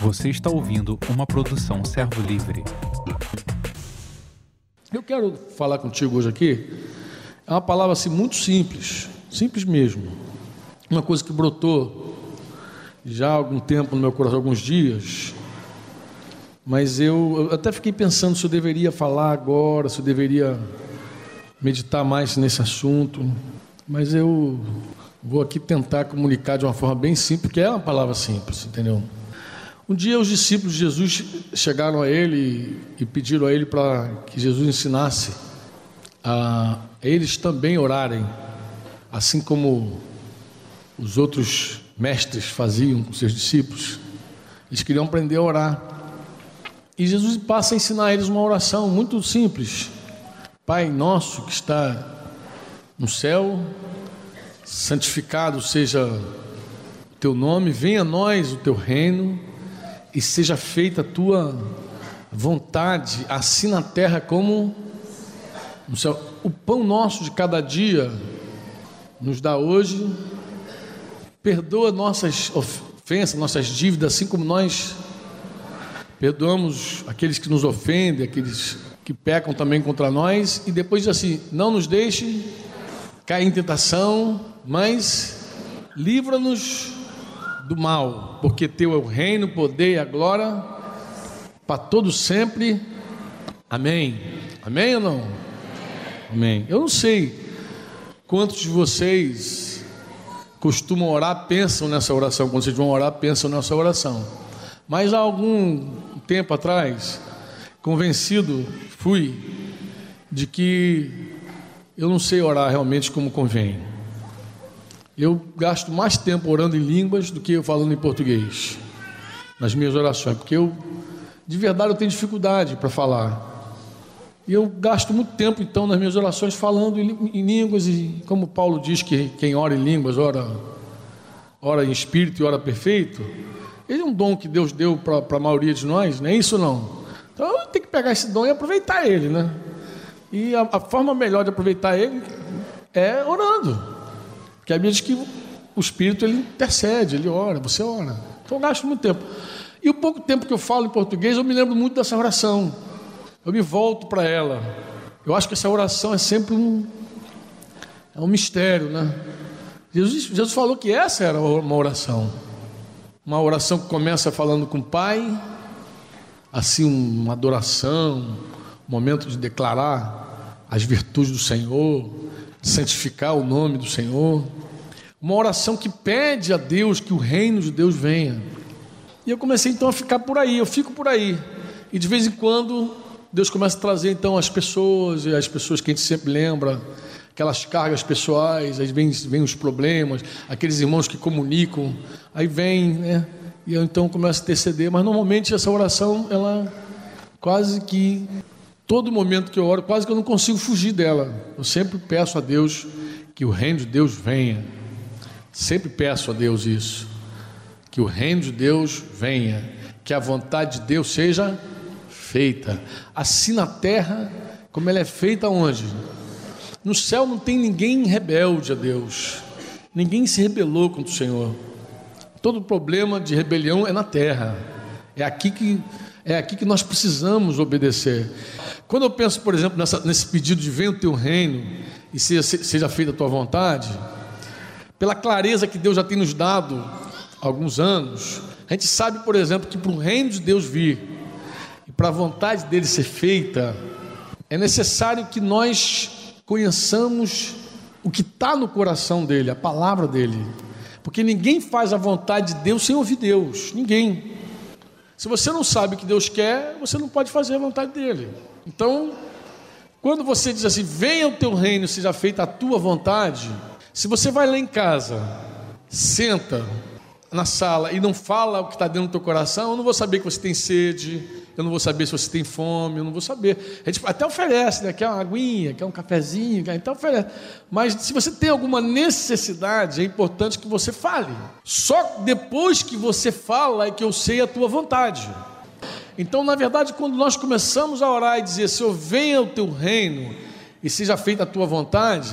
Você está ouvindo uma produção Servo Livre. Eu quero falar contigo hoje aqui. É uma palavra assim muito simples, simples mesmo. Uma coisa que brotou já há algum tempo no meu coração, alguns dias. Mas eu, eu até fiquei pensando se eu deveria falar agora, se eu deveria meditar mais nesse assunto. Mas eu vou aqui tentar comunicar de uma forma bem simples, porque é uma palavra simples, entendeu? Um dia os discípulos de Jesus chegaram a ele e pediram a ele para que Jesus ensinasse a eles também orarem, assim como os outros mestres faziam com seus discípulos. Eles queriam aprender a orar. E Jesus passa a ensinar a eles uma oração muito simples. Pai nosso que está no céu, santificado seja o teu nome, venha a nós o teu reino e seja feita a tua vontade, assim na terra como no céu. O pão nosso de cada dia nos dá hoje, perdoa nossas ofensas, nossas dívidas, assim como nós perdoamos aqueles que nos ofendem, aqueles que pecam também contra nós, e depois diz assim: não nos deixe cair em tentação, mas livra-nos do mal, porque teu é o reino, o poder e a glória para todos sempre. Amém. Amém ou não? Amém. Eu não sei quantos de vocês costumam orar, pensam nessa oração, quando vocês vão orar, pensam nessa oração. Mas há algum tempo atrás, convencido fui de que eu não sei orar realmente como convém. Eu gasto mais tempo orando em línguas do que eu falando em português nas minhas orações, porque eu de verdade eu tenho dificuldade para falar. E eu gasto muito tempo então nas minhas orações falando em, em línguas e como Paulo diz que quem ora em línguas ora ora em espírito e ora perfeito. Ele é um dom que Deus deu para a maioria de nós, não é isso não. Então tenho que pegar esse dom e aproveitar ele, né? E a, a forma melhor de aproveitar ele é orando. Porque a Bíblia diz que o Espírito ele intercede, ele ora, você ora. Então eu gasto muito tempo. E o pouco tempo que eu falo em português, eu me lembro muito dessa oração. Eu me volto para ela. Eu acho que essa oração é sempre um, é um mistério, né? Jesus, Jesus falou que essa era uma oração. Uma oração que começa falando com o Pai, assim, uma adoração, um momento de declarar as virtudes do Senhor, santificar o nome do Senhor. Uma oração que pede a Deus que o reino de Deus venha. E eu comecei então a ficar por aí, eu fico por aí. E de vez em quando Deus começa a trazer então as pessoas, e as pessoas que a gente sempre lembra, aquelas cargas pessoais, aí vem, vem os problemas, aqueles irmãos que comunicam, aí vem, né? E eu então começo a interceder, mas normalmente essa oração, ela quase que Todo momento que eu oro, quase que eu não consigo fugir dela. Eu sempre peço a Deus que o reino de Deus venha. Sempre peço a Deus isso. Que o reino de Deus venha. Que a vontade de Deus seja feita. Assim na terra, como ela é feita onde? No céu não tem ninguém rebelde a Deus. Ninguém se rebelou contra o Senhor. Todo problema de rebelião é na terra. É aqui que é aqui que nós precisamos obedecer. Quando eu penso, por exemplo, nessa, nesse pedido de venha o teu reino e seja, seja feita a tua vontade, pela clareza que Deus já tem nos dado há alguns anos, a gente sabe, por exemplo, que para o reino de Deus vir e para a vontade dele ser feita, é necessário que nós conheçamos o que está no coração dele, a palavra dele. Porque ninguém faz a vontade de Deus sem ouvir Deus, ninguém. Se você não sabe o que Deus quer, você não pode fazer a vontade dele. Então, quando você diz assim, venha o teu reino, seja feita a tua vontade, se você vai lá em casa, senta na sala e não fala o que está dentro do teu coração, eu não vou saber que você tem sede, eu não vou saber se você tem fome, eu não vou saber. A gente até oferece, né? Quer uma aguinha, quer um cafezinho, quer, então oferece. Mas se você tem alguma necessidade, é importante que você fale. Só depois que você fala é que eu sei a tua vontade. Então, na verdade, quando nós começamos a orar e dizer, Senhor, venha o teu reino e seja feita a tua vontade,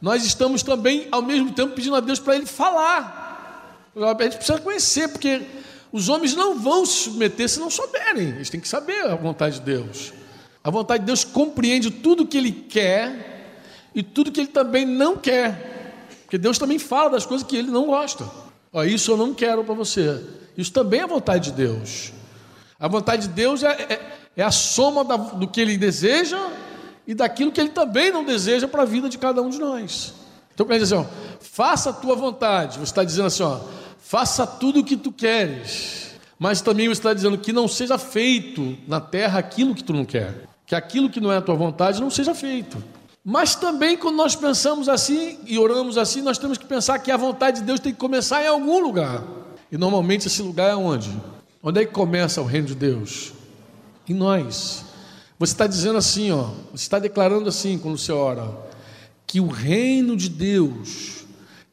nós estamos também, ao mesmo tempo, pedindo a Deus para Ele falar. A gente precisa conhecer, porque Os homens não vão se submeter se não souberem, eles têm que saber a vontade de Deus. A vontade de Deus compreende tudo que Ele quer e tudo que Ele também não quer, porque Deus também fala das coisas que Ele não gosta. Ó, isso eu não quero para você. Isso também é a vontade de Deus. A vontade de Deus é, é, é a soma da, do que Ele deseja e daquilo que Ele também não deseja para a vida de cada um de nós. Então, quer dizer assim, ó, faça a tua vontade. Você está dizendo assim, ó, faça tudo o que tu queres. Mas também está dizendo que não seja feito na terra aquilo que tu não quer. Que aquilo que não é a tua vontade não seja feito. Mas também, quando nós pensamos assim e oramos assim, nós temos que pensar que a vontade de Deus tem que começar em algum lugar. E normalmente esse lugar é onde? Onde é que começa o reino de Deus? Em nós. Você está dizendo assim, ó, você está declarando assim quando você ora, que o reino de Deus,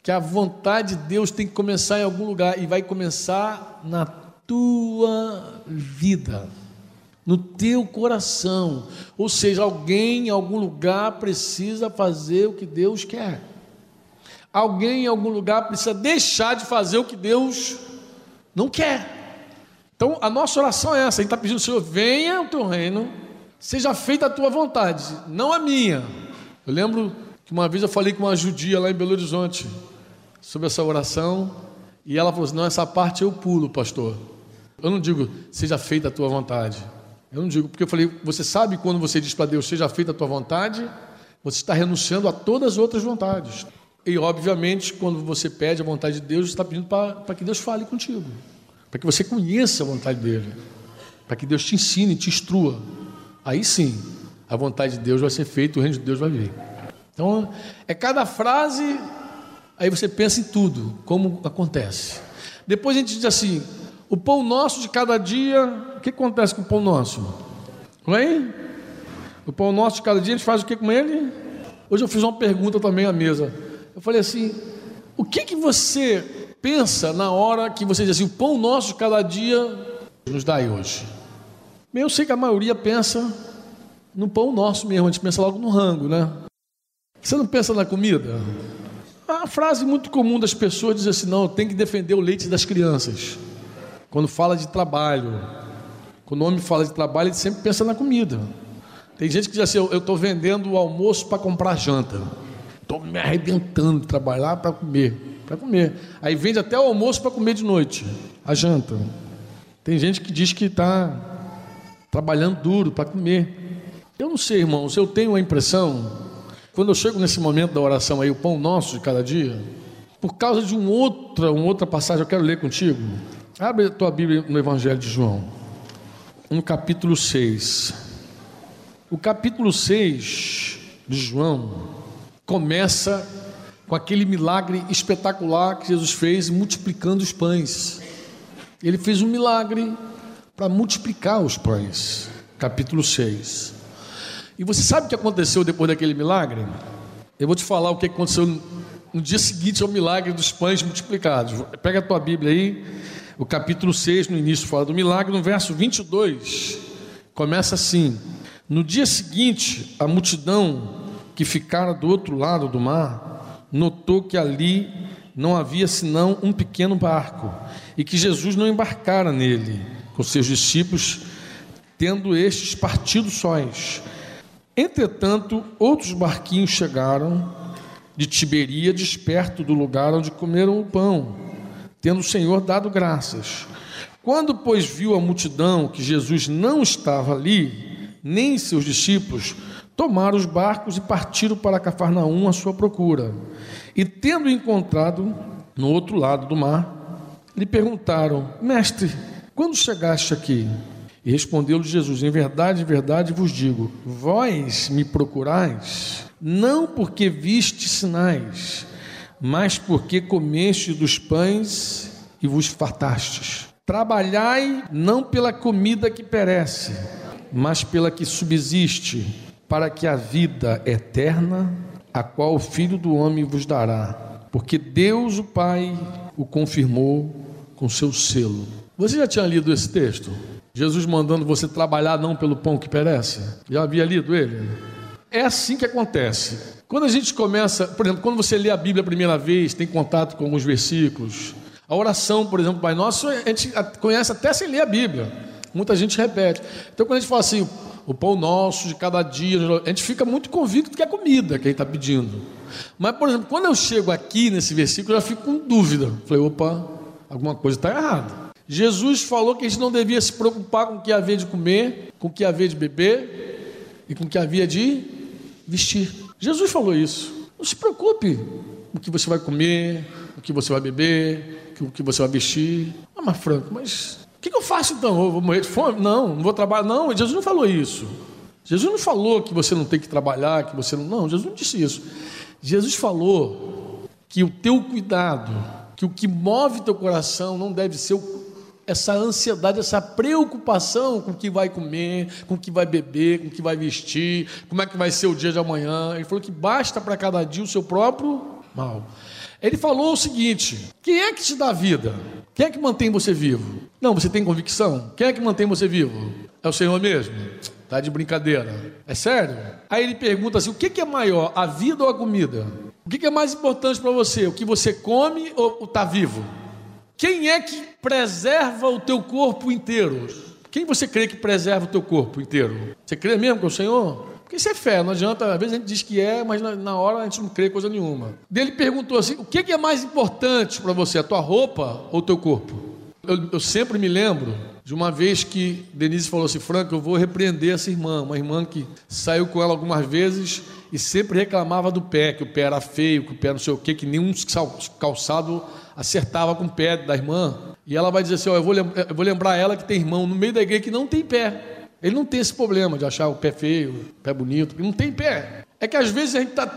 que a vontade de Deus tem que começar em algum lugar e vai começar na tua vida, no teu coração. Ou seja, alguém em algum lugar precisa fazer o que Deus quer. Alguém em algum lugar precisa deixar de fazer o que Deus não quer. Então, a nossa oração é essa: a gente está pedindo, Senhor, venha o teu reino seja feita a tua vontade, não a minha. Eu lembro que uma vez eu falei com uma judia lá em Belo Horizonte sobre essa oração e ela falou assim: Não, essa parte eu pulo, pastor. Eu não digo, seja feita a tua vontade. Eu não digo, porque eu falei, você sabe quando você diz para Deus, seja feita a tua vontade, você está renunciando a todas as outras vontades. E, obviamente, quando você pede a vontade de Deus, você está pedindo para que Deus fale contigo, para que você conheça a vontade dele, para que Deus te ensine, te instrua. Aí sim, a vontade de Deus vai ser feita, o reino de Deus vai vir. Então, é cada frase, aí você pensa em tudo, como acontece. Depois a gente diz assim: o pão nosso de cada dia, o que acontece com o pão nosso? Não O pão nosso de cada dia, a gente faz o que com ele? Hoje eu fiz uma pergunta também à mesa. Eu falei assim: o que, que você pensa na hora que você diz assim, o pão nosso de cada dia nos dai hoje? Eu sei que a maioria pensa no pão nosso mesmo, a gente pensa logo no rango, né? Você não pensa na comida? A frase muito comum das pessoas diz assim: não, tem que defender o leite das crianças. Quando fala de trabalho, quando o homem fala de trabalho, ele sempre pensa na comida. Tem gente que diz assim: eu estou vendendo o almoço para comprar janta. Estou me arrebentando de trabalhar para comer, para comer. Aí vende até o almoço para comer de noite, a janta. Tem gente que diz que está trabalhando duro para comer. Eu não sei, irmãos, eu tenho a impressão, quando eu chego nesse momento da oração aí, o pão nosso de cada dia, por causa de um outra, uma outra passagem, eu quero ler contigo. Abre a tua Bíblia no Evangelho de João, no capítulo 6. O capítulo 6 de João começa com aquele milagre espetacular que Jesus fez multiplicando os pães. Ele fez um milagre para multiplicar os pães. Capítulo 6. E você sabe o que aconteceu depois daquele milagre? Eu vou te falar o que aconteceu no dia seguinte ao milagre dos pães multiplicados. Pega a tua Bíblia aí, o capítulo 6, no início fala do milagre, no verso 22, começa assim: No dia seguinte, a multidão que ficara do outro lado do mar notou que ali não havia senão um pequeno barco e que Jesus não embarcara nele com seus discípulos, tendo estes partido sóis. Entretanto, outros barquinhos chegaram de Tiberíades, perto do lugar onde comeram o pão, tendo o Senhor dado graças. Quando, pois, viu a multidão que Jesus não estava ali, nem seus discípulos, tomaram os barcos e partiram para Cafarnaum à sua procura. E tendo encontrado no outro lado do mar, lhe perguntaram: Mestre, quando chegaste aqui? E respondeu-lhe Jesus: Em verdade, em verdade vos digo: vós me procurais, não porque viste sinais, mas porque comeste dos pães e vos fartastes. Trabalhai não pela comida que perece, mas pela que subsiste, para que a vida eterna, a qual o Filho do Homem vos dará. Porque Deus, o Pai, o confirmou com seu selo. Você já tinha lido esse texto? Jesus mandando você trabalhar não pelo pão que perece? Já havia lido ele? É assim que acontece. Quando a gente começa, por exemplo, quando você lê a Bíblia a primeira vez, tem contato com alguns versículos, A oração, por exemplo, Pai Nosso, a gente conhece até sem ler a Bíblia. Muita gente repete. Então, quando a gente fala assim, o pão nosso de cada dia, a gente fica muito convicto que é comida que ele está pedindo. Mas, por exemplo, quando eu chego aqui nesse versículo, eu já fico com dúvida. Falei, opa, alguma coisa está errada. Jesus falou que a gente não devia se preocupar com o que havia de comer, com o que havia de beber e com o que havia de vestir. Jesus falou isso. Não se preocupe com o que você vai comer, o que você vai beber, o que você vai vestir. Ah, mas Franco, mas o que, eu faço então? Eu vou morrer de fome? Não, não vou trabalhar. Não, Jesus não falou isso. Jesus não falou que você não tem que trabalhar, que você não. Não, Jesus não disse isso. Jesus falou que o teu cuidado, que o que move teu coração não deve ser essa ansiedade, essa preocupação com o que vai comer, com o que vai beber, com o que vai vestir, como é que vai ser o dia de amanhã. Ele falou que basta para cada dia o seu próprio mal. Ele falou o seguinte: quem é que te dá vida? Quem é que mantém você vivo? Não, você tem convicção? Quem é que mantém você vivo? É o Senhor mesmo? Tá de brincadeira. É sério? Aí ele pergunta assim: o que é maior, a vida ou a comida? O que é mais importante para você? O que você come ou está vivo? Quem é que preserva o teu corpo inteiro? Quem você crê que preserva o teu corpo inteiro? Você crê mesmo que é o Senhor? Porque isso é fé, não adianta, às vezes a gente diz que é, mas na, hora a gente não crê coisa nenhuma. Ele perguntou assim: o que é mais importante para você, a tua roupa ou o teu corpo? Eu, eu, sempre me lembro de uma vez que Denise falou assim: Franco, eu vou repreender essa irmã, uma irmã que saiu com ela algumas vezes e sempre reclamava do pé, que o pé era feio, que o pé não sei o quê, que nenhum calçado acertava com o pé da irmã. E ela vai dizer assim: ó, eu, vou lembrar, eu vou lembrar ela que tem irmão no meio da igreja que não tem pé. Ele não tem esse problema de achar o pé feio, o pé bonito, ele não tem pé. É que às vezes a gente está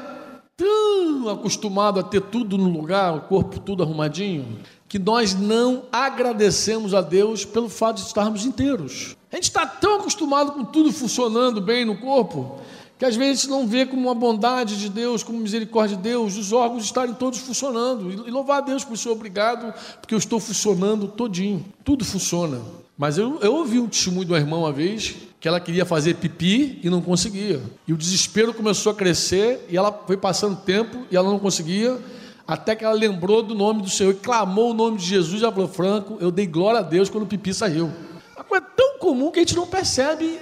tão acostumado a ter tudo no lugar, o corpo tudo arrumadinho, que nós não agradecemos a Deus pelo fato de estarmos inteiros. A gente está tão acostumado com tudo funcionando bem no corpo, que às vezes a gente não vê como uma bondade de Deus, como misericórdia de Deus, os órgãos estarem todos funcionando. E louvar a Deus por isso, obrigado, porque eu estou funcionando todinho. Tudo funciona. Mas eu, eu ouvi um testemunho de uma irmã uma vez que ela queria fazer pipi e não conseguia. E o desespero começou a crescer e ela foi passando tempo e ela não conseguia, até que ela lembrou do nome do Senhor e clamou o nome de Jesus e ela falou: Franco, eu dei glória a Deus quando o pipi saiu. Uma coisa tão comum que a gente não percebe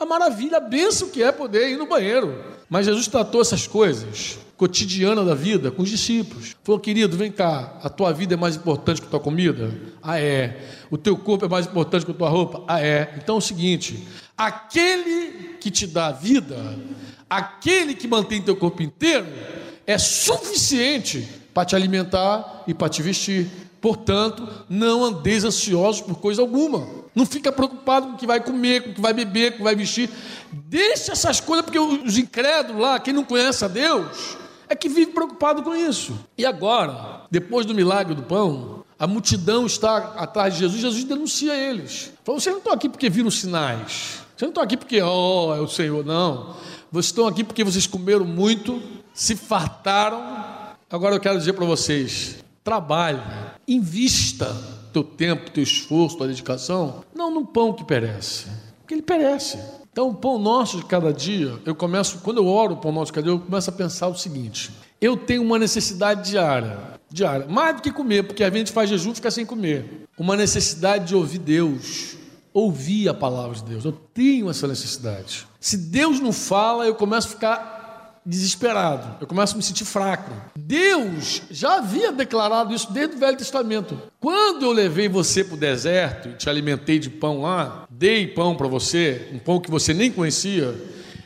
a maravilha, a bênção que é poder ir no banheiro. Mas Jesus tratou essas coisas cotidianas da vida com os discípulos. Falou, querido, vem cá, a tua vida é mais importante que a tua comida? Ah, é. O teu corpo é mais importante que a tua roupa? Ah, é. Então é o seguinte: aquele que te dá vida, aquele que mantém teu corpo inteiro, é suficiente para te alimentar e para te vestir. Portanto, não andeis ansiosos por coisa alguma. Não fica preocupado com o que vai comer, com o que vai beber, com o que vai vestir. Deixa essas coisas, porque os incrédulos lá, quem não conhece a Deus, é que vive preocupado com isso. E agora, depois do milagre do pão, a multidão está atrás de Jesus, Jesus denuncia eles. Falou: vocês não estão aqui porque viram sinais. Vocês não estão aqui porque, oh, é o Senhor, não. Vocês estão aqui porque vocês comeram muito, se fartaram. Agora eu quero dizer para vocês: trabalhe, invista teu tempo, teu esforço, tua dedicação, não no pão que perece, porque ele perece. Então, o pão nosso de cada dia, eu começo, quando eu oro o pão nosso de cada dia, eu começo a pensar o seguinte: eu tenho uma necessidade diária, diária, mais do que comer, porque a gente faz jejum e fica sem comer. Uma necessidade de ouvir Deus, ouvir a palavra de Deus. Eu tenho essa necessidade. Se Deus não fala, eu começo a ficar desesperado, eu começo a me sentir fraco. Deus já havia declarado isso desde o Velho Testamento. Quando eu levei você para o deserto e te alimentei de pão lá, dei pão para você, um pão que você nem conhecia,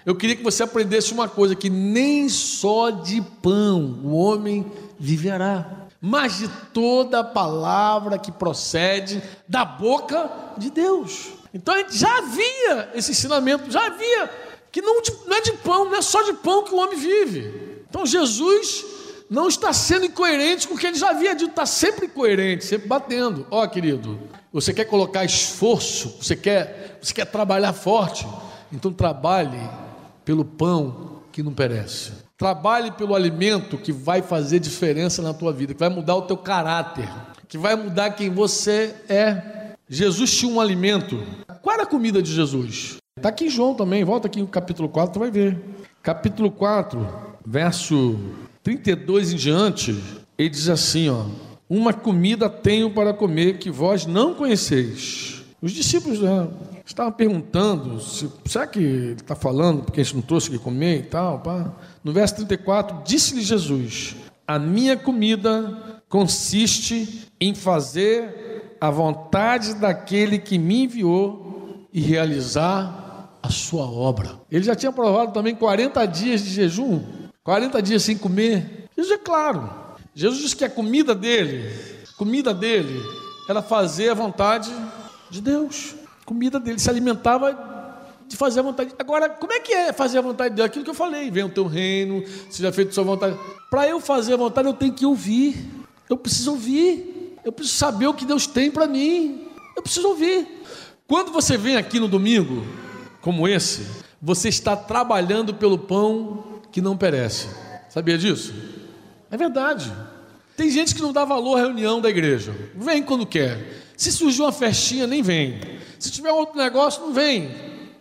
eu queria que você aprendesse uma coisa: que nem só de pão o homem viverá, mas de toda a palavra que procede da boca de Deus. Então a gente já havia esse ensinamento, já havia que não, não é de pão, não é só de pão que o homem vive. Então Jesus não está sendo incoerente com o que ele já havia dito, está sempre coerente, sempre batendo. Ó, oh, querido, você quer colocar esforço, você quer, você quer trabalhar forte, então trabalhe pelo pão que não perece. Trabalhe pelo alimento que vai fazer diferença na tua vida, que vai mudar o teu caráter, que vai mudar quem você é. Jesus tinha um alimento. Qual era a comida de Jesus? Está aqui em João também, volta aqui no capítulo 4, tu vai ver. Capítulo 4, verso 32 em diante, ele diz assim, ó: Uma comida tenho para comer que vós não conheceis. Os discípulos né, estavam perguntando: se, será que ele está falando porque a gente não trouxe o que comer e tal? Pá. No verso 34, disse-lhe Jesus: A minha comida consiste em fazer a vontade daquele que me enviou e realizar a sua obra. Ele já tinha provado também 40 dias de jejum, 40 dias sem comer. Isso é claro. Jesus disse que a comida dele, comida dele, era fazer a vontade de Deus. Comida dele se alimentava de fazer a vontade. Agora, como é que é fazer a vontade de Deus? Aquilo que eu falei, vem o teu reino, seja feito a sua vontade. Para eu fazer a vontade, eu tenho que ouvir. Eu preciso ouvir. Eu preciso saber o que Deus tem para mim. Eu preciso ouvir. Quando você vem aqui no domingo, como esse, você está trabalhando pelo pão que não perece. Sabia disso? É verdade. Tem gente que não dá valor à reunião da igreja. Vem quando quer. Se surgir uma festinha, nem vem. Se tiver outro negócio, não vem.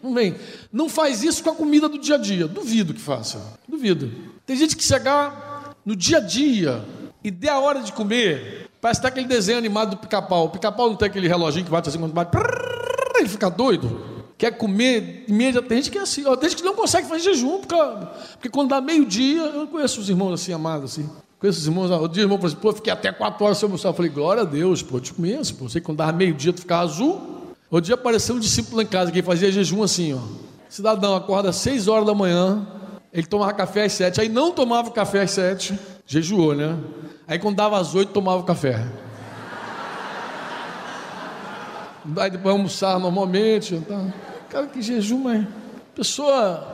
Não vem. Não faz isso com a comida do dia a dia. Duvido que faça. Duvido. Tem gente que chegar no dia a dia e der a hora de comer, parece até aquele desenho animado do pica-pau. O pica-pau não tem aquele reloginho que bate assim quando bate. Ele fica doido. Quer comer imediatamente. Tem gente que é assim. Ó, tem gente que não consegue fazer jejum, porque, porque quando dá meio-dia, eu conheço os irmãos assim, amados, assim. Conheço os irmãos, o dia irmão falou assim, pô, fiquei até quatro horas sem almoçar. Eu falei, glória a Deus, pô, eu te conheço, pô. Sei que quando dava meio-dia tu ficava azul. Outro dia apareceu um discípulo lá em casa que fazia jejum assim, ó. Cidadão acorda às seis horas da manhã, ele tomava café às sete, aí não tomava café às sete, jejuou, né? Aí quando dava às oito, tomava café. Depois almoçar normalmente. Tá. Cara, que jejum, mas. Pessoa,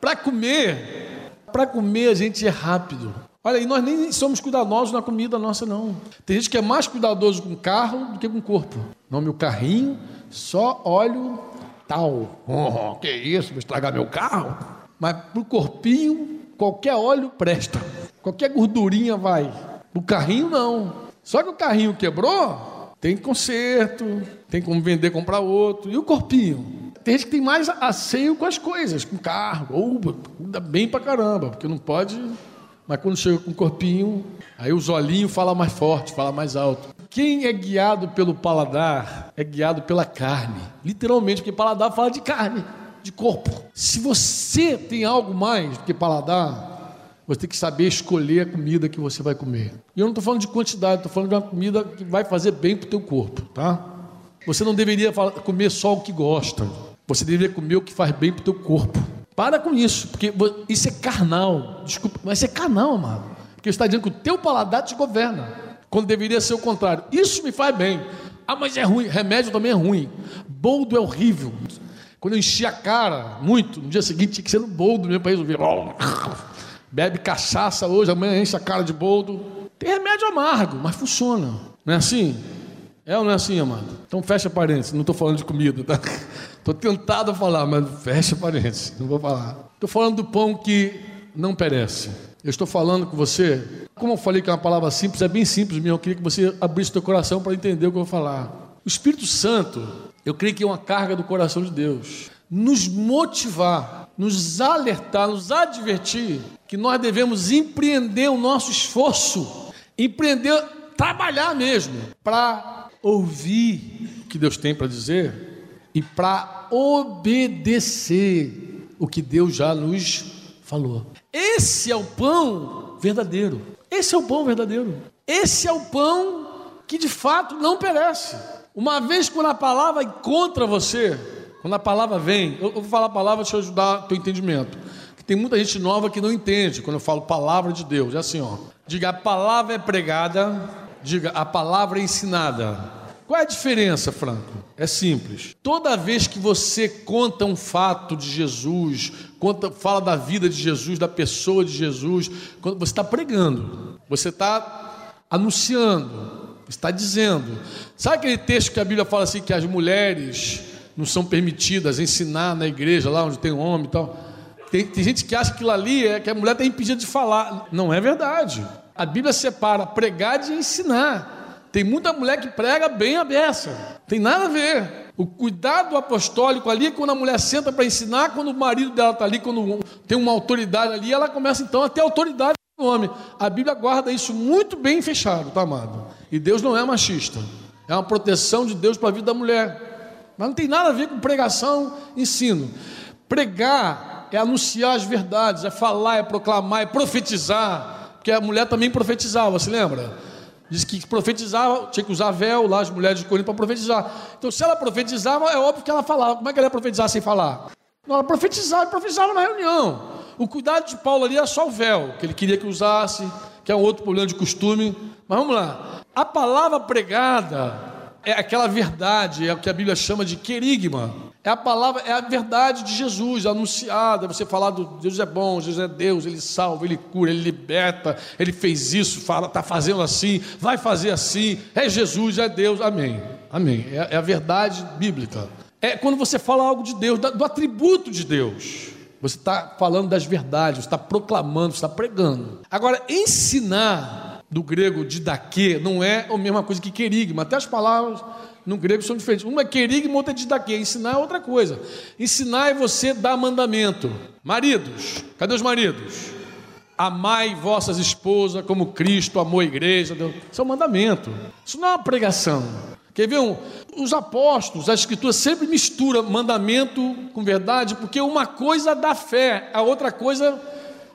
para comer, para comer a gente é rápido. Olha, e nós nem somos cuidadosos na comida nossa, não. Tem gente que é mais cuidadoso com carro do que com corpo. Não, meu carrinho, só óleo tal. Oh, que isso, vou estragar meu carro? Mas para o corpinho, qualquer óleo presta. Qualquer gordurinha vai. O carrinho não. Só que o carrinho quebrou, tem conserto, tem como vender, comprar outro. E o corpinho? Tem gente que tem mais asseio com as coisas, com carro. Ou cuida bem pra caramba, porque não pode. Mas quando chega com o corpinho, aí os olhinhos fala mais forte, fala mais alto. Quem é guiado pelo paladar é guiado pela carne. Literalmente, porque paladar fala de carne, de corpo. Se você tem algo mais do que paladar, você tem que saber escolher a comida que você vai comer. E eu não estou falando de quantidade, estou falando de uma comida que vai fazer bem para o teu corpo, tá? Você não deveria comer só o que gosta. Você deveria comer o que faz bem para o teu corpo. Para com isso, porque isso é carnal. Desculpa, mas é carnal, amado. Porque está dizendo que o teu paladar te governa. Quando deveria ser o contrário. Isso me faz bem. Ah, mas é ruim. Remédio também é ruim. Boldo é horrível. Quando eu enchi a cara muito, no dia seguinte tinha que ser no boldo mesmo para resolver bebe cachaça hoje, amanhã enche a cara de boldo. Tem remédio amargo, mas funciona. Não é assim? É ou não é assim, amado? Então fecha parênteses, não estou falando de comida, tá? Estou tentado a falar, mas fecha parênteses, não vou falar. Estou falando do pão que não perece. Eu estou falando com você, como eu falei que é uma palavra simples, é bem simples mesmo. Eu queria que você abrisse seu coração para entender o que eu vou falar. O Espírito Santo, eu creio que é uma carga do coração de Deus. Nos motivar, nos alertar, nos advertir que nós devemos empreender o nosso esforço, empreender, trabalhar mesmo, para ouvir o que Deus tem para dizer e para obedecer o que Deus já nos falou. Esse é o pão verdadeiro. Esse é o pão verdadeiro. Esse é o pão que de fato não perece. Uma vez quando a palavra encontra você, quando a palavra vem, eu vou falar a palavra, deixa eu ajudar o teu entendimento. Tem muita gente nova que não entende quando eu falo palavra de Deus. É assim, ó. Diga a palavra é pregada, diga a palavra é ensinada. Qual é a diferença, Franco? É simples. Toda vez que você conta um fato de Jesus, conta, fala da vida de Jesus, da pessoa de Jesus, você está pregando, você está anunciando, está dizendo. Sabe aquele texto que a Bíblia fala assim que as mulheres não são permitidas ensinar na igreja lá onde tem homem e tal? Tem, tem gente que acha que aquilo ali é que a mulher está impedida de falar. Não é verdade. A Bíblia separa pregar de ensinar. Tem muita mulher que prega bem a beça. Tem nada a ver. O cuidado apostólico ali quando a mulher senta para ensinar, quando o marido dela está ali, quando tem uma autoridade ali, ela começa então a ter autoridade de homem. A Bíblia guarda isso muito bem fechado, tá amado? E Deus não é machista. É uma proteção de Deus para a vida da mulher. Mas não tem nada a ver com pregação, ensino. Pregar é anunciar as verdades, é falar, é proclamar, é profetizar. Porque a mulher também profetizava, se lembra? Diz que profetizava, tinha que usar véu lá, as mulheres de Corinto, para profetizar. Então, se ela profetizava, é óbvio que ela falava. Como é que ela ia profetizar sem falar? Não, ela profetizava, profetizava na reunião. O cuidado de Paulo ali era só o véu, que ele queria que usasse, que é um outro problema de costume. Mas vamos lá. A palavra pregada é aquela verdade, é o que a Bíblia chama de querigma. É a palavra, é a verdade de Jesus anunciada. Você falar do Deus é bom, Jesus é Deus, Ele salva, Ele cura, Ele liberta, Ele fez isso, fala, está fazendo assim, vai fazer assim. É Jesus, é Deus, amém. Amém. É, é a verdade bíblica. É quando você fala algo de Deus, do atributo de Deus. Você está falando das verdades, você está proclamando, você está pregando. Agora, ensinar do grego didaquê não é a mesma coisa que querigma. Até as palavras no grego são diferentes. Uma é querigma, outra é didaquê. Ensinar é outra coisa. Ensinar é você dar mandamento. Maridos, cadê os maridos? Amai vossas esposas como Cristo amou a igreja. Isso é um mandamento. Isso não é uma pregação. Quer ver? Um, os apóstolos, a escritura sempre mistura mandamento com verdade, porque uma coisa dá fé, a outra coisa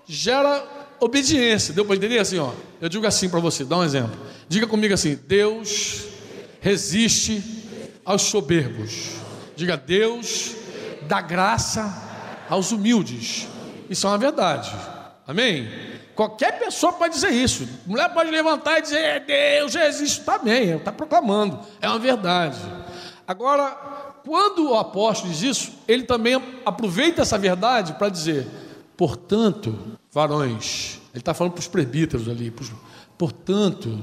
gera obediência. Deu para entender assim? Ó? Eu digo assim para você, dá um exemplo. Diga comigo assim: Deus resiste aos soberbos. Diga, Deus dá graça aos humildes. Isso é uma verdade. Amém? Qualquer pessoa pode dizer isso. Mulher pode levantar e dizer, é, Deus existe. Está bem, está proclamando. É uma verdade. Agora, quando o apóstolo diz isso, ele também aproveita essa verdade para dizer, portanto, varões, ele está falando para os presbíteros ali, portanto,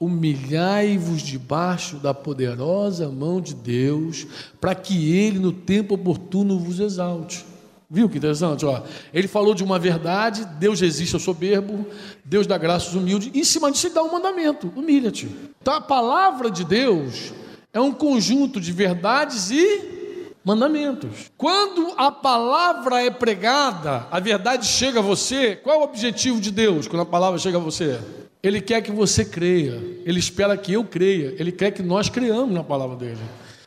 Humilhai-vos debaixo da poderosa mão de Deus, para que Ele, no tempo oportuno, vos exalte. Viu que interessante? Ó, ele falou de uma verdade, Deus resiste ao soberbo, Deus dá graça aos humildes, e em cima disso ele dá um mandamento: humilha-te. Então a palavra de Deus é um conjunto de verdades e mandamentos. Quando a palavra é pregada, a verdade chega a você, qual é o objetivo de Deus quando a palavra chega a você? Ele quer que você creia, ele espera que eu creia, ele quer que nós creamos na palavra dele.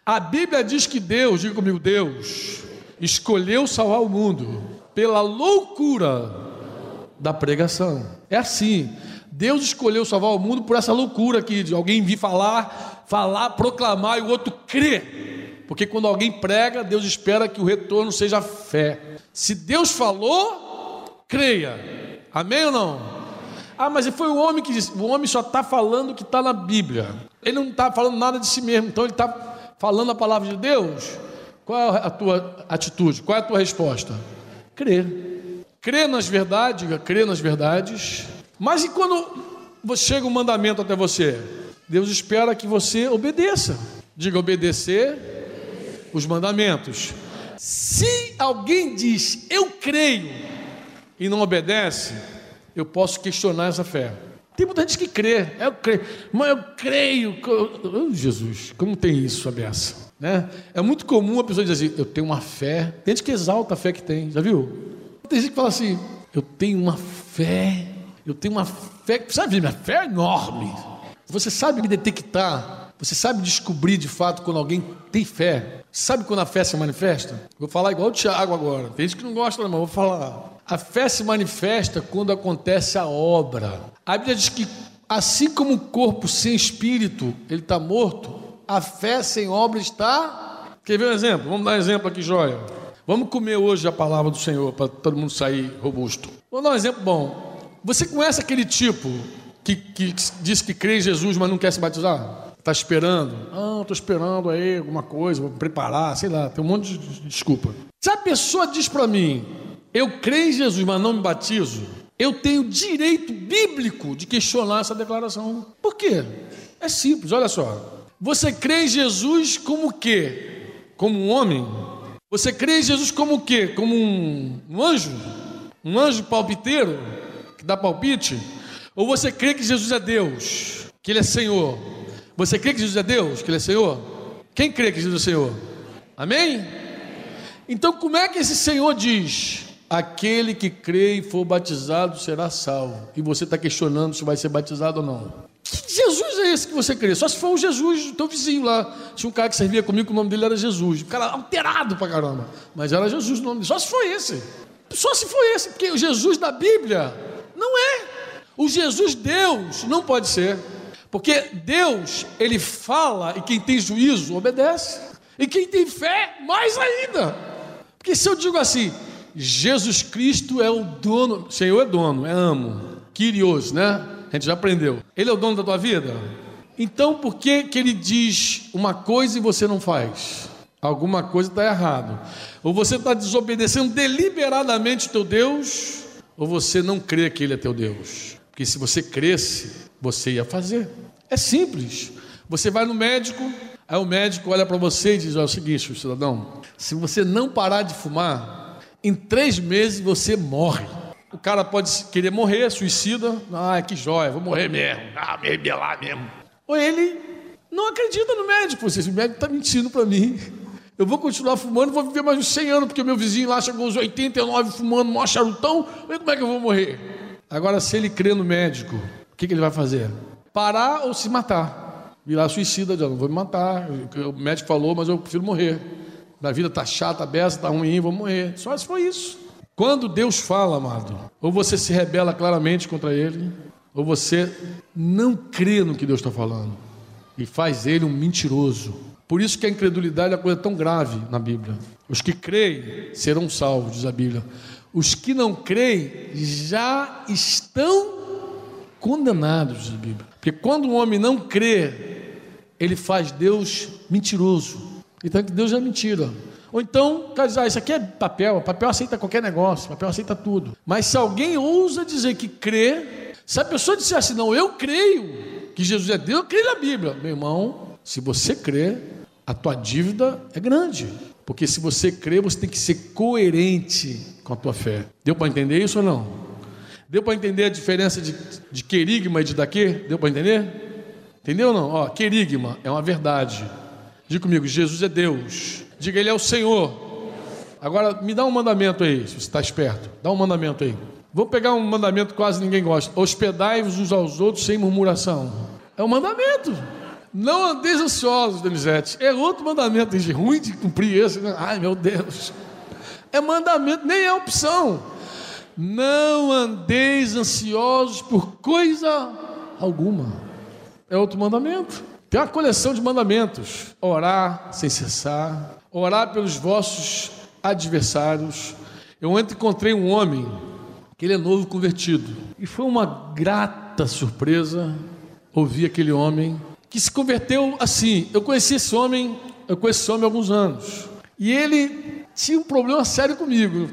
A Bíblia diz que Deus, diga comigo, Deus escolheu salvar o mundo pela loucura da pregação. É assim. Deus escolheu salvar o mundo por essa loucura aqui de alguém vir falar, falar, proclamar e o outro crer. Porque quando alguém prega, Deus espera que o retorno seja fé. Se Deus falou, creia. Amém ou não? Ah, mas foi o homem que disse. O homem só está falando o que está na Bíblia. Ele não está falando nada de si mesmo. Então ele está falando a palavra de Deus. Qual é a tua atitude? Qual é a tua resposta? Crer. Crer nas verdades, crer nas verdades. Mas e quando chega um mandamento até você? Deus espera que você obedeça. Diga obedecer os mandamentos. Se alguém diz eu creio e não obedece, eu posso questionar essa fé. Tem muita gente que crê, eu creio, mas eu creio. Oh, Jesus, como tem isso, a? Né? É muito comum a pessoa dizer assim: eu tenho uma fé. Tem gente que exalta a fé que tem, já viu? Tem gente que fala assim: eu tenho uma fé, eu tenho uma fé, sabe, minha fé é enorme. Você sabe detectar, você sabe descobrir de fato quando alguém tem fé. Sabe quando a fé se manifesta? Vou falar igual o Tiago agora. Tem gente que não gosta, mas vou falar. A fé se manifesta quando acontece a obra. A Bíblia diz que, assim como o corpo sem espírito, ele está morto, a fé sem obra está. Quer ver um exemplo? Vamos dar um exemplo aqui, joia. Vamos comer hoje a palavra do Senhor para todo mundo sair robusto. Vamos dar um exemplo bom. Você conhece aquele tipo que, que, que diz que crê em Jesus, mas não quer se batizar? Está esperando? Ah, estou esperando aí alguma coisa, vou preparar, sei lá, tem um monte de desculpa. Se a pessoa diz para mim, eu creio em Jesus, mas não me batizo, eu tenho direito bíblico de questionar essa declaração. Por quê? É simples, olha só. Você crê em Jesus como quê? Como um homem? Você crê em Jesus como o quê? Como um, um anjo? Um anjo palpiteiro que dá palpite? Ou você crê que Jesus é Deus, que Ele é Senhor? Você crê que Jesus é Deus, que Ele é Senhor? Quem crê que Jesus é Senhor? Amém? Então, como é que esse Senhor diz: aquele que crê e for batizado será salvo. E você está questionando se vai ser batizado ou não. Que Jesus é esse que você crê? Só se for o Jesus do teu vizinho lá. Tinha um cara que servia comigo, o nome dele era Jesus. O cara alterado pra caramba. Mas era Jesus o nome dele. Só se foi esse. Só se foi esse, porque o Jesus da Bíblia não é. O Jesus Deus não pode ser. Porque Deus, ele fala e quem tem juízo obedece. E quem tem fé, mais ainda. Porque se eu digo assim, Jesus Cristo é o dono, Senhor é dono, é amo, Kyrios, né? A gente já aprendeu. Ele é o dono da tua vida? Então por que, que ele diz uma coisa e você não faz? Alguma coisa está errado. Ou você está desobedecendo deliberadamente o teu Deus, ou você não crê que Ele é teu Deus. Porque se você cresce, você ia fazer. É simples. Você vai no médico, aí o médico olha para você e diz: Olha, é o seguinte, cidadão, se você não parar de fumar, em três meses você morre. O cara pode querer morrer, suicida. Ah, que joia, vou morrer mesmo. Ah, me rebelar mesmo. Ou ele não acredita no médico. Você, o médico está mentindo para mim. Eu vou continuar fumando, vou viver mais uns 100 anos, porque meu vizinho lá chegou aos 89 fumando, mó charutão. Como é que eu vou morrer? Agora, se ele crê no médico, o que, que ele vai fazer? Parar ou se matar? Virar suicida, já não vou me matar. O médico falou, mas eu prefiro morrer. A vida está chata, beça, está ruim, vou morrer. Só se foi isso. Quando Deus fala, amado, ou você se rebela claramente contra Ele, ou você não crê no que Deus está falando e faz Ele um mentiroso. Por isso que a incredulidade é uma coisa tão grave na Bíblia. Os que creem serão salvos, diz a Bíblia. Os que não creem já estão condenados, diz a Bíblia. Porque quando um homem não crê, ele faz Deus mentiroso. Então Deus é mentira. Ou então, diz, ah, isso aqui é papel, papel aceita qualquer negócio, papel aceita tudo. Mas se alguém ousa dizer que crê, se a pessoa disser assim, não, eu creio que Jesus é Deus, eu creio na Bíblia. Meu irmão, se você crê, a tua dívida é grande. Porque se você crê, você tem que ser coerente com a tua fé. Deu para entender isso ou não? Deu para entender a diferença de, de querigma e de daquê? Deu para entender? Entendeu ou não? Ó, querigma é uma verdade. Diga comigo, Jesus é Deus. Diga, Ele é o Senhor. Agora, me dá um mandamento aí, se você está esperto. Dá um mandamento aí. Vou pegar um mandamento que quase ninguém gosta. Hospedai-vos uns aos outros sem murmuração. É um mandamento. Não andeis ansiosos, Denizete. É outro mandamento, de ruim de cumprir esse. Né? Ai, meu Deus. É mandamento, nem é opção. Não andeis ansiosos por coisa alguma. É outro mandamento. Tem uma coleção de mandamentos: orar sem cessar, orar pelos vossos adversários. Eu ontem encontrei um homem que ele é novo convertido e foi uma grata surpresa ouvir aquele homem que se converteu assim. Eu conheci esse homem, eu conheci esse homem há alguns anos. E ele tinha um problema sério comigo.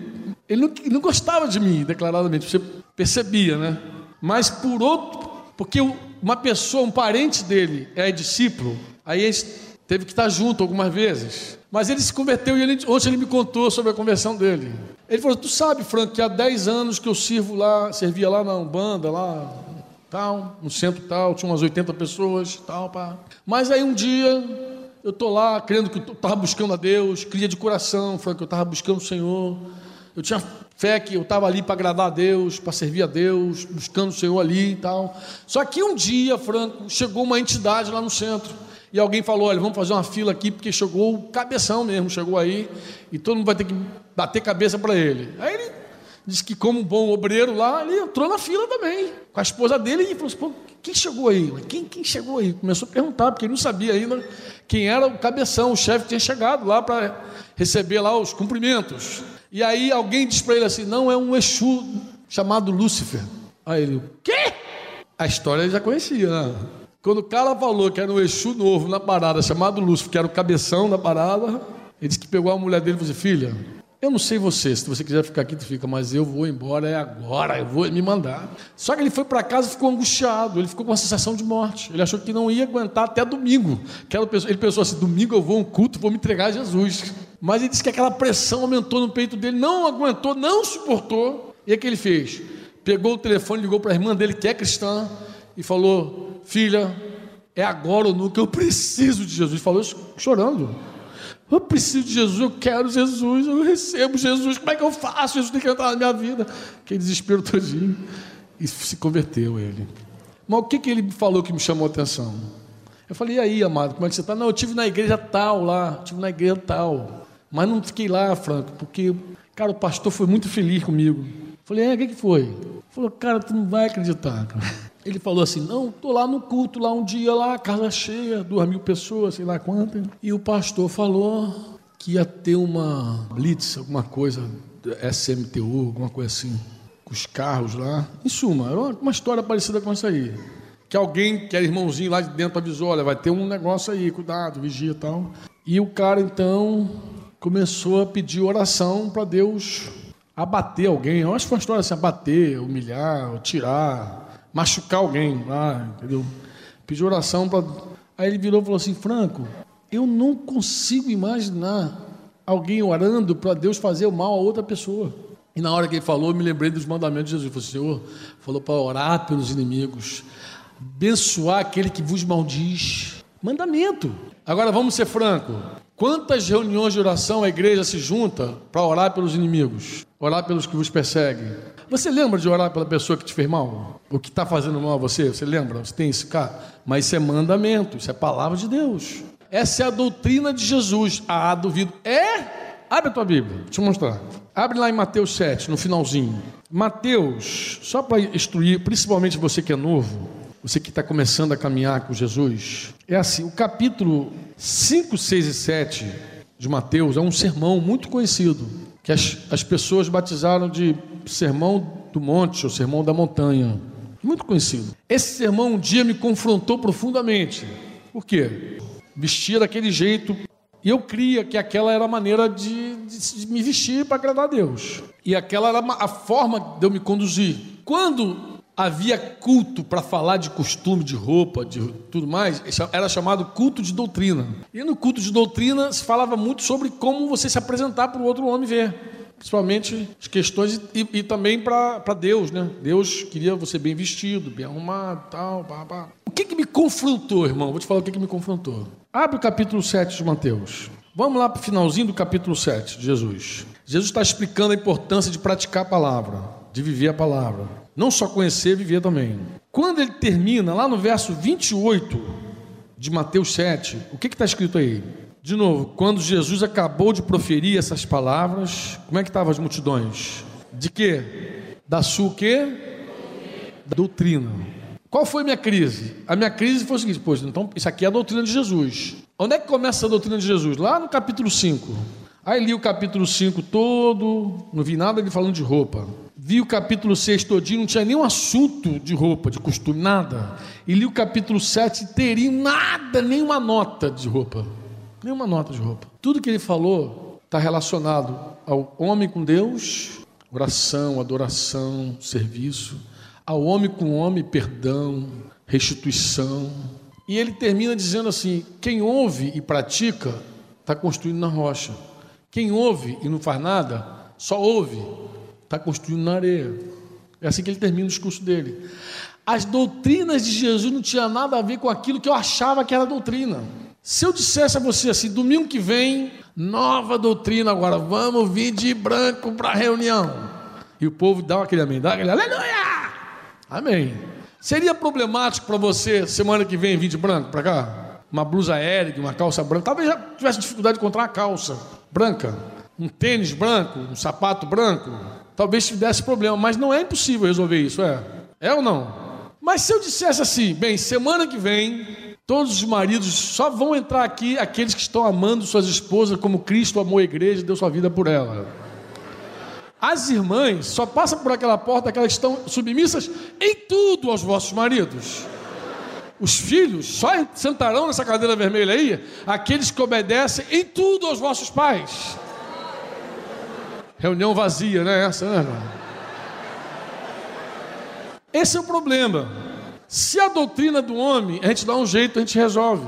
Ele não, ele não gostava de mim, declaradamente, você percebia, né? Mas por outro, porque uma pessoa, um parente dele é discípulo, aí gente teve que estar junto algumas vezes. Mas ele se converteu e ele, ontem ele me contou sobre a conversão dele. Ele falou: Tu sabe, Franco, que há 10 anos que eu sirvo lá, servia lá na Umbanda, lá tal, no centro tal, tinha umas 80 pessoas, tal, pá. Mas aí um dia eu tô lá crendo que eu estava buscando a Deus, cria de coração, foi que eu estava buscando o Senhor. Eu tinha fé que eu estava ali para agradar a Deus, para servir a Deus, buscando o Senhor ali e tal. Só que um dia, Franco, chegou uma entidade lá no centro. E alguém falou: olha, vamos fazer uma fila aqui, porque chegou o cabeção mesmo, chegou aí, e todo mundo vai ter que bater cabeça para ele. Aí ele Diz que, como um bom obreiro lá, ele entrou na fila também, com a esposa dele, e falou assim: Pô, quem chegou aí? Quem, quem chegou aí? Começou a perguntar, porque ele não sabia ainda quem era o cabeção, o chefe tinha chegado lá para receber lá os cumprimentos. E aí alguém disse para ele assim: Não, é um Exu chamado Lúcifer. Aí ele: O quê? A história ele já conhecia, né? Quando o cara falou que era um Exu novo na parada, chamado Lúcifer, que era o cabeção da parada, ele disse que pegou a mulher dele e falou assim: Filha, eu não sei você, se você quiser ficar aqui, tu fica, mas eu vou embora, é agora, eu vou me mandar. Só que ele foi para casa e ficou angustiado, ele ficou com uma sensação de morte. Ele achou que não ia aguentar até domingo. Ele pensou assim: domingo eu vou a um culto, vou me entregar a Jesus. Mas ele disse que aquela pressão aumentou no peito dele, não aguentou, não suportou. E o que ele fez? Pegou o telefone, ligou para a irmã dele, que é cristã, e falou: Filha, é agora ou nunca, eu preciso de Jesus. Falou chorando. Eu preciso de Jesus, eu quero Jesus, eu recebo Jesus, como é que eu faço? Jesus tem que entrar na minha vida. Aquele desespero todinho. E se converteu ele. Mas o que, que ele falou que me chamou a atenção? Eu falei, e aí, amado, como é que você está? Não, eu tive na igreja tal lá, tive na igreja tal. Mas não fiquei lá, Franco, porque, cara, o pastor foi muito feliz comigo. Falei, é, o que, que foi? Falou, cara, tu não vai acreditar, cara. Ele falou assim: não, estou lá no culto, lá um dia, lá, casa cheia, duas mil pessoas, sei lá quantas. E o pastor falou que ia ter uma blitz, alguma coisa, SMTU, alguma coisa assim, com os carros lá. Em suma, era uma história parecida com essa aí que alguém, que era irmãozinho lá de dentro, avisou: olha, vai ter um negócio aí, cuidado, vigia e tal. E o cara então começou a pedir oração para Deus abater alguém. Eu acho que foi uma história assim: abater, humilhar, tirar, machucar alguém lá, entendeu? Pediu oração para. Aí ele virou e falou assim: Franco, eu não consigo imaginar alguém orando para Deus fazer o mal a outra pessoa. E na hora que ele falou, eu me lembrei dos mandamentos de Jesus. Ele falou: Senhor, falou para orar pelos inimigos abençoar aquele que vos maldiz. Mandamento. Agora vamos ser franco. Quantas reuniões de oração a igreja se junta para orar pelos inimigos, orar pelos que vos perseguem? Você lembra de orar pela pessoa que te fez mal? O que está fazendo mal a você? Você lembra? Você tem esse cara? Mas isso é mandamento, isso é palavra de Deus. Essa é a doutrina de Jesus. Ah, duvido. É? Abre a tua Bíblia, deixa eu mostrar. Abre lá em Mateus 7, no finalzinho. Mateus, só para instruir, principalmente você que é novo, você que está começando a caminhar com Jesus, é assim: o capítulo 5, 6 e 7 de Mateus é um sermão muito conhecido, que as, as pessoas batizaram de sermão do monte ou sermão da montanha. Muito conhecido. Esse sermão um dia me confrontou profundamente. Por quê? Vestia daquele jeito. E eu cria que aquela era a maneira de, de, de me vestir para agradar a Deus. E aquela era a forma de eu me conduzir. Quando havia culto para falar de costume, de roupa, de tudo mais, era chamado culto de doutrina. E no culto de doutrina se falava muito sobre como você se apresentar para o outro homem ver. Principalmente as questões e, e também para Deus, né? Deus queria você bem vestido, bem arrumado, tal, pá, pá. O que, que me confrontou, irmão? Vou te falar o que, que me confrontou. Abre o capítulo 7 de Mateus. Vamos lá para o finalzinho do capítulo 7 de Jesus. Jesus está explicando a importância de praticar a palavra, de viver a palavra. Não só conhecer, viver também. Quando ele termina, lá no verso 28 de Mateus 7, o que está escrito aí? De novo, quando Jesus acabou de proferir essas palavras, como é que estavam as multidões? De quê? Da sua quê? Da doutrina. Qual foi a minha crise? A minha crise foi o seguinte, pois, então isso aqui é a doutrina de Jesus. Onde é que começa a doutrina de Jesus? Lá no capítulo 5. Aí li o capítulo 5 todo, não vi nada de falando de roupa vi o capítulo 6 todinho, não tinha nenhum assunto de roupa, de costume, nada. E li o capítulo 7 teria nada, nenhuma nota de roupa. Nenhuma nota de roupa. Tudo que ele falou está relacionado ao homem com Deus, oração, adoração, serviço. Ao homem com homem, perdão, restituição. E ele termina dizendo assim: quem ouve e pratica, está construindo na rocha. Quem ouve e não faz nada, só ouve Está construindo na areia. É assim que ele termina o discurso dele. As doutrinas de Jesus não tinham nada a ver com aquilo que eu achava que era doutrina. Se eu dissesse a você assim, domingo que vem, nova doutrina agora, vamos vir de branco para a reunião. E o povo dá aquele amém, dá aquele aleluia! Amém. Seria problemático para você, semana que vem, vir de branco para cá? Uma blusa aérea, uma calça branca. Talvez já tivesse dificuldade de encontrar uma calça branca, um tênis branco, um sapato branco talvez tivesse problema, mas não é impossível resolver isso, é? É ou não? Mas se eu dissesse assim, bem, semana que vem, todos os maridos só vão entrar aqui aqueles que estão amando suas esposas como Cristo amou a igreja e deu sua vida por ela. As irmãs só passam por aquela porta aquelas que estão submissas em tudo aos vossos maridos. Os filhos só sentarão nessa cadeira vermelha aí aqueles que obedecem em tudo aos vossos pais. Reunião vazia, né? Essa, né? Esse é o problema. Se a doutrina do homem, a gente dá um jeito, a gente resolve.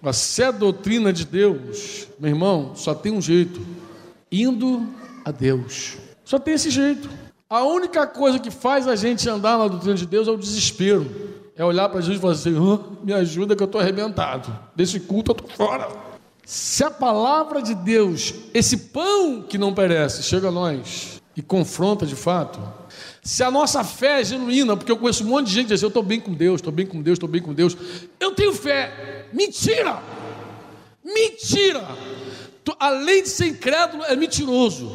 Mas se a doutrina de Deus, meu irmão, só tem um jeito: indo a Deus. Só tem esse jeito. A única coisa que faz a gente andar na doutrina de Deus é o desespero. É olhar para Jesus e falar assim: me ajuda que eu estou arrebentado. Desse culto eu estou fora. Se a palavra de Deus, esse pão que não perece, chega a nós e confronta de fato, se a nossa fé é genuína, porque eu conheço um monte de gente que diz assim, eu estou bem com Deus, estou bem com Deus, estou bem com Deus, eu tenho fé. Mentira! Mentira! Além de ser incrédulo, é mentiroso.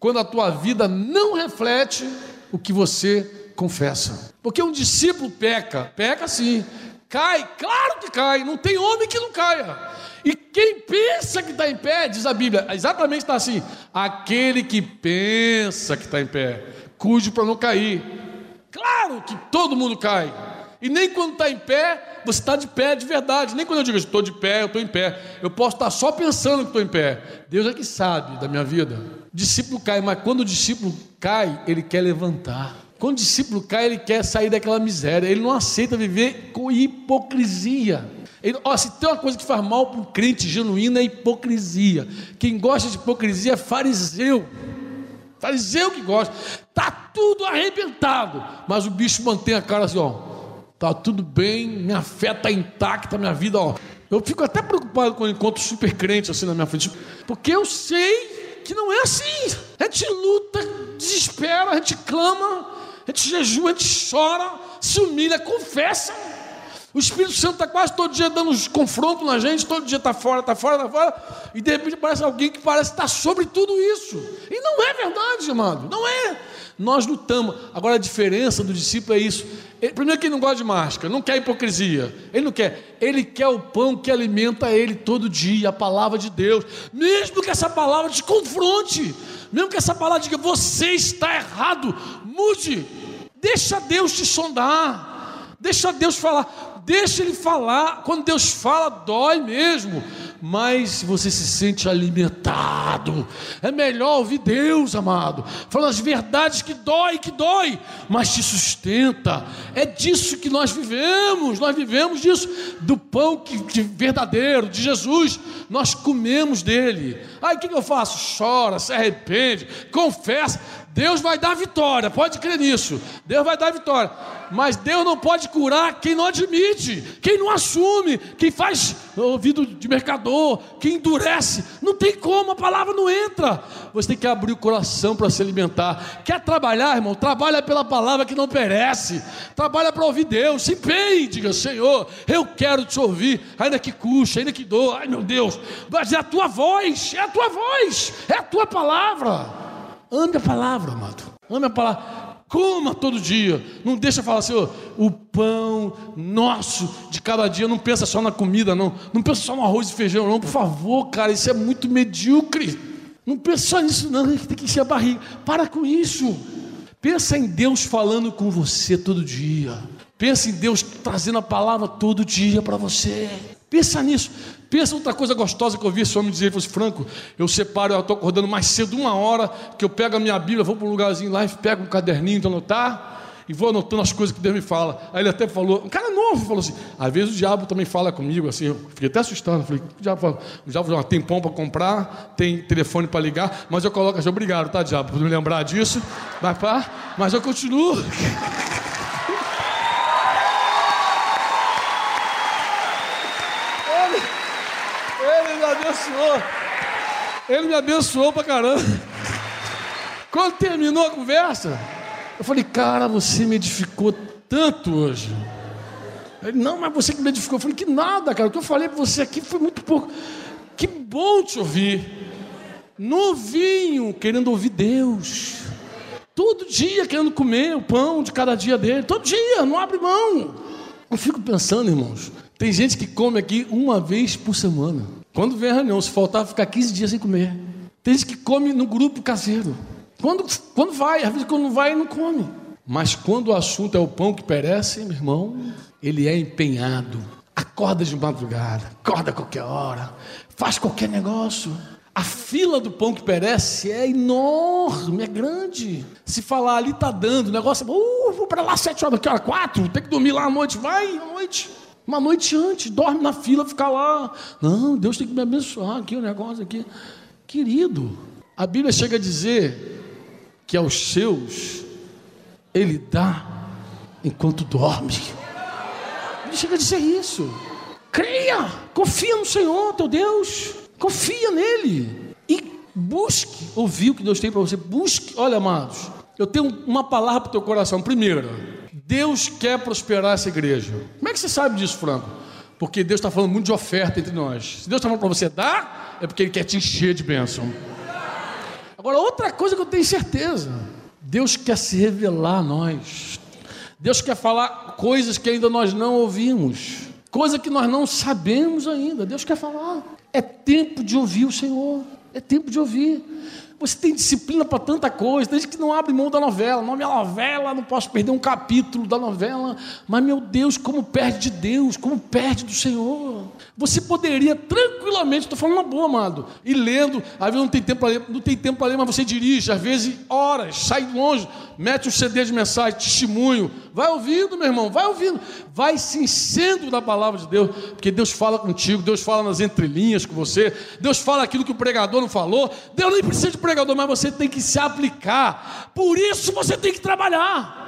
Quando a tua vida não reflete o que você confessa. Porque um discípulo peca, peca sim. Cai, claro que cai, não tem homem que não caia. E quem pensa que está em pé, diz a Bíblia, exatamente está assim: aquele que pensa que está em pé, cuide para não cair. Claro que todo mundo cai. E nem quando está em pé, você está de pé de verdade. Nem quando eu digo estou de pé, eu estou em pé. Eu posso estar só pensando que estou em pé. Deus é que sabe da minha vida. O discípulo cai, mas quando o discípulo cai, ele quer levantar. Quando o discípulo cai, ele quer sair daquela miséria. Ele não aceita viver com hipocrisia. Ele, ó, se tem uma coisa que faz mal para um crente genuíno é hipocrisia. Quem gosta de hipocrisia é fariseu. Fariseu que gosta. Está tudo arrebentado. Mas o bicho mantém a cara assim, ó. Tá tudo bem, minha fé está intacta, minha vida, ó. Eu fico até preocupado quando encontro super crentes assim na minha frente, porque eu sei que não é assim. A gente luta, desespera, a gente clama, a gente jejua, a gente chora, se humilha, confessa. O Espírito Santo está quase todo dia dando uns confrontos na gente, todo dia está fora, está fora, está fora, e de repente aparece alguém que parece estar sobre tudo isso. E não é verdade, amado, não é. Nós lutamos. Agora a diferença do discípulo é isso. Primeiro que não gosta de máscara, não quer hipocrisia. Ele não quer. Ele quer o pão que alimenta ele todo dia, a palavra de Deus. Mesmo que essa palavra te confronte, mesmo que essa palavra diga você está errado, mude. Deixa Deus te sondar. Deixa Deus falar. Deixa ele falar. Quando Deus fala, dói mesmo. Mas você se sente alimentado. É melhor ouvir Deus, amado. Falando as verdades que dói, que dói, mas te sustenta. É disso que nós vivemos. Nós vivemos disso, do pão que, verdadeiro, de Jesus. Nós comemos dele. Aí o que, que eu faço? Chora, se arrepende, confessa. Deus vai dar vitória, pode crer nisso. Deus vai dar vitória. Mas Deus não pode curar quem não admite, quem não assume, quem faz ouvido de mercador, quem endurece. Não tem como, a palavra não entra. Você tem que abrir o coração para se alimentar. Quer trabalhar, irmão? Trabalha pela palavra que não perece. Trabalha para ouvir Deus. Se empenhe, diga: Senhor, eu quero te ouvir, ainda que custe, ainda que dou. Ai meu Deus, mas é a tua voz, é a tua voz, é a tua palavra. Ame a palavra, amado. Ame a palavra. Coma todo dia. Não deixa falar, Senhor, o pão nosso de cada dia. Não pensa só na comida, não. Não pensa só no arroz e feijão, não. Por favor, cara, isso é muito medíocre. Não pensa só nisso, não. Tem que encher a barriga. Para com isso. Pensa em Deus falando com você todo dia. Pensa em Deus trazendo a palavra todo dia para você. Pensa nisso. Pensa outra coisa gostosa que eu vi esse homem dizer, fosse franco, eu separo, eu estou acordando mais cedo, uma hora, que eu pego a minha Bíblia, vou para um lugarzinho lá e pego um caderninho de anotar, e vou anotando as coisas que Deus me fala. Aí ele até falou, um cara novo, falou assim, às vezes o diabo também fala comigo, assim, eu fiquei até assustado, falei, o diabo fala, o diabo fala, tem pão para comprar, tem telefone para ligar, mas eu coloco assim, obrigado, tá, diabo, por me lembrar disso, mas, pá, mas eu continuo. Abençoou. Ele me abençoou pra caramba. Quando terminou a conversa, eu falei, cara, você me edificou tanto hoje. Ele, não, mas você que me edificou. Eu falei, que nada, cara. O que eu falei para você aqui foi muito pouco. Que bom te ouvir. Novinho, querendo ouvir Deus. Todo dia querendo comer o pão de cada dia dele. Todo dia, não abre mão. Eu fico pensando, irmãos. Tem gente que come aqui uma vez por semana. Quando vem a reunião, se faltar, ficar 15 dias sem comer. Tem gente que come no grupo caseiro. Quando, quando vai, às vezes quando não vai, não come. Mas quando o assunto é o pão que perece, meu irmão, ele é empenhado. Acorda de madrugada, acorda a qualquer hora, faz qualquer negócio. A fila do pão que perece é enorme, é grande. Se falar ali está dando, o negócio é, uh, vou para lá sete horas, daqui a quatro, tem que dormir lá à noite, vai à noite. Uma noite antes, dorme na fila, fica lá. Não, Deus tem que me abençoar aqui, o negócio aqui. Querido, a Bíblia chega a dizer que aos seus Ele dá enquanto dorme. Ele chega a dizer isso. Creia, confia no Senhor, teu Deus. Confia nele. E busque ouvir o que Deus tem para você. Busque, olha, amados, eu tenho uma palavra para o teu coração. Primeiro, Deus quer prosperar essa igreja. Como é que você sabe disso, Franco? Porque Deus está falando muito de oferta entre nós. Se Deus está falando para você dar, é porque Ele quer te encher de bênção. Agora, outra coisa que eu tenho certeza: Deus quer se revelar a nós. Deus quer falar coisas que ainda nós não ouvimos, coisa que nós não sabemos ainda. Deus quer falar. É tempo de ouvir o Senhor. É tempo de ouvir. Você tem disciplina para tanta coisa, desde que não abre mão da novela. Não, minha novela, não posso perder um capítulo da novela. Mas, meu Deus, como perde de Deus, como perde do Senhor. Você poderia tranquilamente, estou falando uma boa, amado, e lendo, às vezes não tem tempo para ler, não tem tempo para ler, mas você dirige, às vezes horas, sai longe, mete um CD de mensagem, testemunho, vai ouvindo, meu irmão, vai ouvindo, vai se enchendo da palavra de Deus, porque Deus fala contigo, Deus fala nas entrelinhas com você, Deus fala aquilo que o pregador não falou, Deus nem precisa de pregador, mas você tem que se aplicar. Por isso você tem que trabalhar.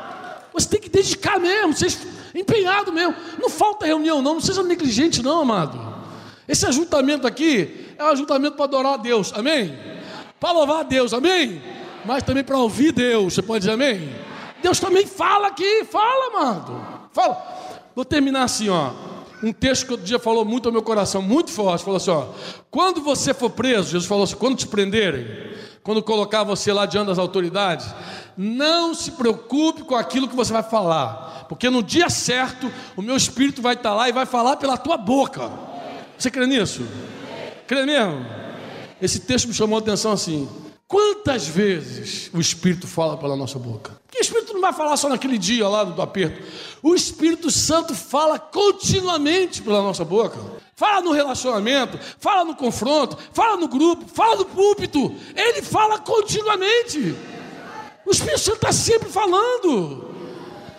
Você tem que dedicar mesmo, ser empenhado mesmo. Não falta reunião, não. Não seja negligente, não, amado. Esse ajuntamento aqui é um ajuntamento para adorar a Deus, amém? Para louvar a Deus, amém? Mas também para ouvir Deus, você pode dizer amém? Deus também fala aqui, fala, amado. Fala. Vou terminar assim, ó um texto que outro dia falou muito ao meu coração, muito forte, falou assim: ó, quando você for preso, Jesus falou assim, quando te prenderem, quando colocar você lá diante das autoridades, não se preocupe com aquilo que você vai falar, porque no dia certo o meu espírito vai estar lá e vai falar pela tua boca. Você crê nisso? Crê mesmo? Esse texto me chamou a atenção assim. Quantas vezes o Espírito fala pela nossa boca? Porque o Espírito não vai falar só naquele dia lá do, aperto. O Espírito Santo fala continuamente pela nossa boca. Fala no relacionamento, fala no confronto, fala no grupo, fala no púlpito. Ele fala continuamente. O Espírito Santo está sempre falando.